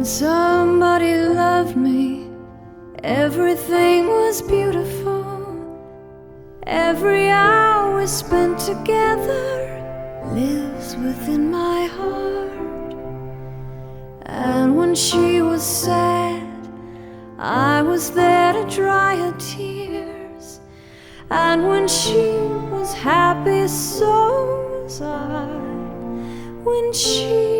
When somebody loved me, everything was beautiful. Every hour spent together lives within my heart. And when she was sad, I was there to dry her tears. And when she was happy, so was I. When she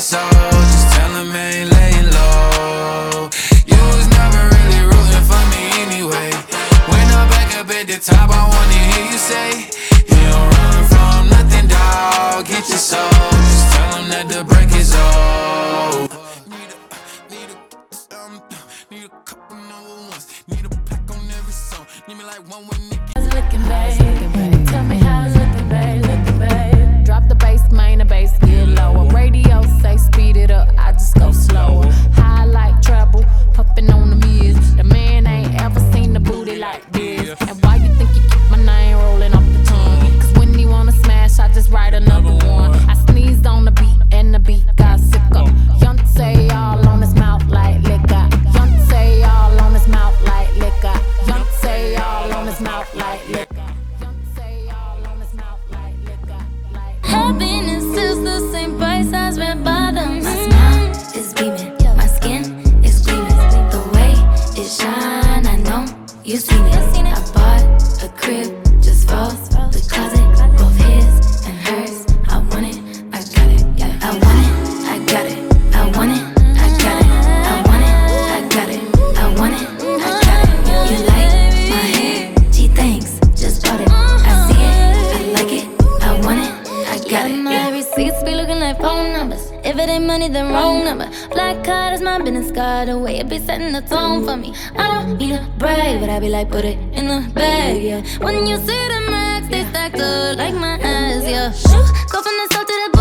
your soul, just tell them ain't laying low. You was never really rooting for me anyway. When I'm back up at the top, I wanna hear you say, You don't run from nothing, dog. Get your soul, just tell them that the break is over. Need a, need a, um, need a couple number ones. Need a plaque on every song. Need me like one with Nick. How's it looking, babe? Tell me how it's Happiness is the same price as red bottoms. My smile is beaming, my skin is gleaming. The way it shine, I know you've seen it. Receipts be looking like phone numbers. If it ain't money, then wrong number. Black card is my business card. The way it be setting the tone for me. I don't need a brag, but I be like, put it in the bag, yeah. When you see the max, they stacked up like my ass, yeah. Go from the south to the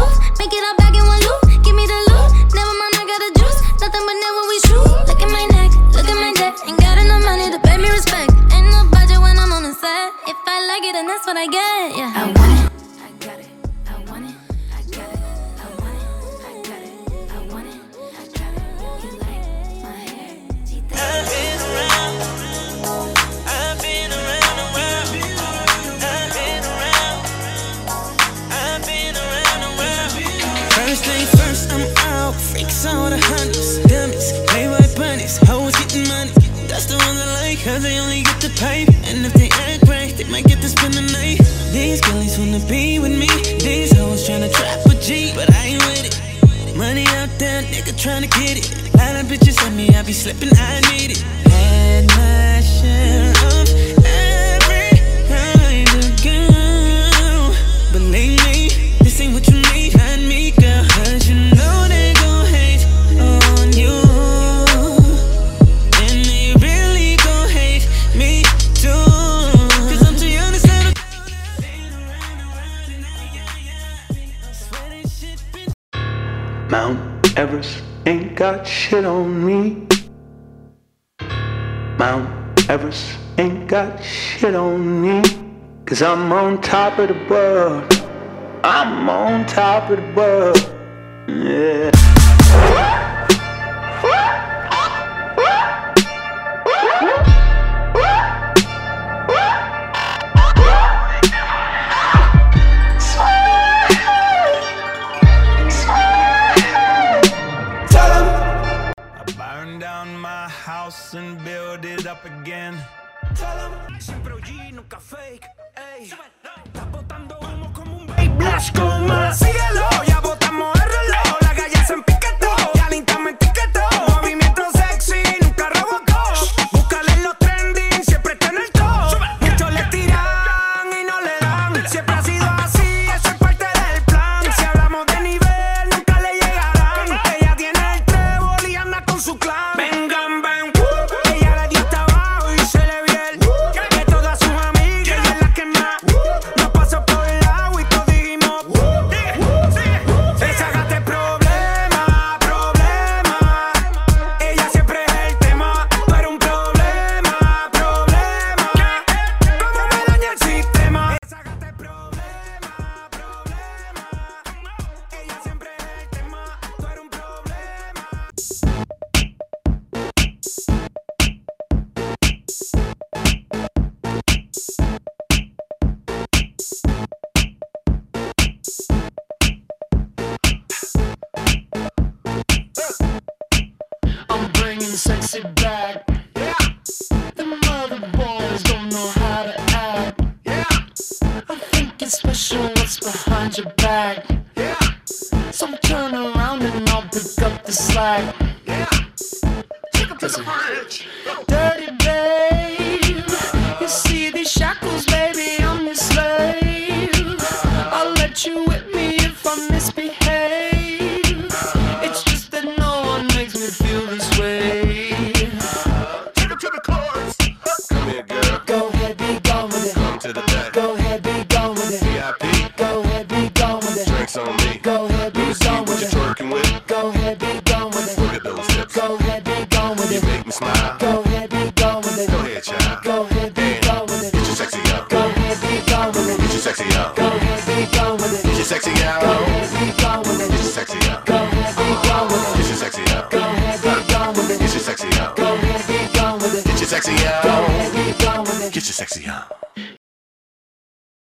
Cause they only get the pipe. And if they act right, they might get to spend the night. These girlies wanna be with me. These hoes tryna trap a G, but I ain't with it. Money out there, nigga tryna get it. A Lot of bitches at me, I be slipping, I need it. Had my share of ain't got shit on me. Mount Everest ain't got shit on me. Cause I'm on top of the world. I'm on top of the world. Yeah. I burn down my house and build it up again. Siempre OG, nunca fake. Ey. Estás botando humo como un vape blast con más. Síguelo, sexy back. Yeah. The mother boys don't know how to act. Yeah. I think it's special what's behind your back. Yeah. So turn around and I'll pick up the slack. To the back. Go ahead, be gone with it. VIP. Go ahead, be gone with it. Drinks on me. Go ahead, be Let me see gone what with you're twerking with. Go ahead, be gone with it. Look at those hips. Go ahead, be gone with You it. make me smile. Go ahead, be gone with it. Go ahead, child. Go ahead, be And gone with it. Get your sexy out. Go ahead, be gone with it. Get your sexy out. Go ahead, be gone with it. Get your sexy out. Go ahead, be gone with it. Get your sexy out. Go ahead, be gone with it. Get your sexy out. Go ahead, be gone with it. Get your sexy out. Go ahead, be gone with it. Get your sexy Go ahead, be gone with it. Get your sexy out.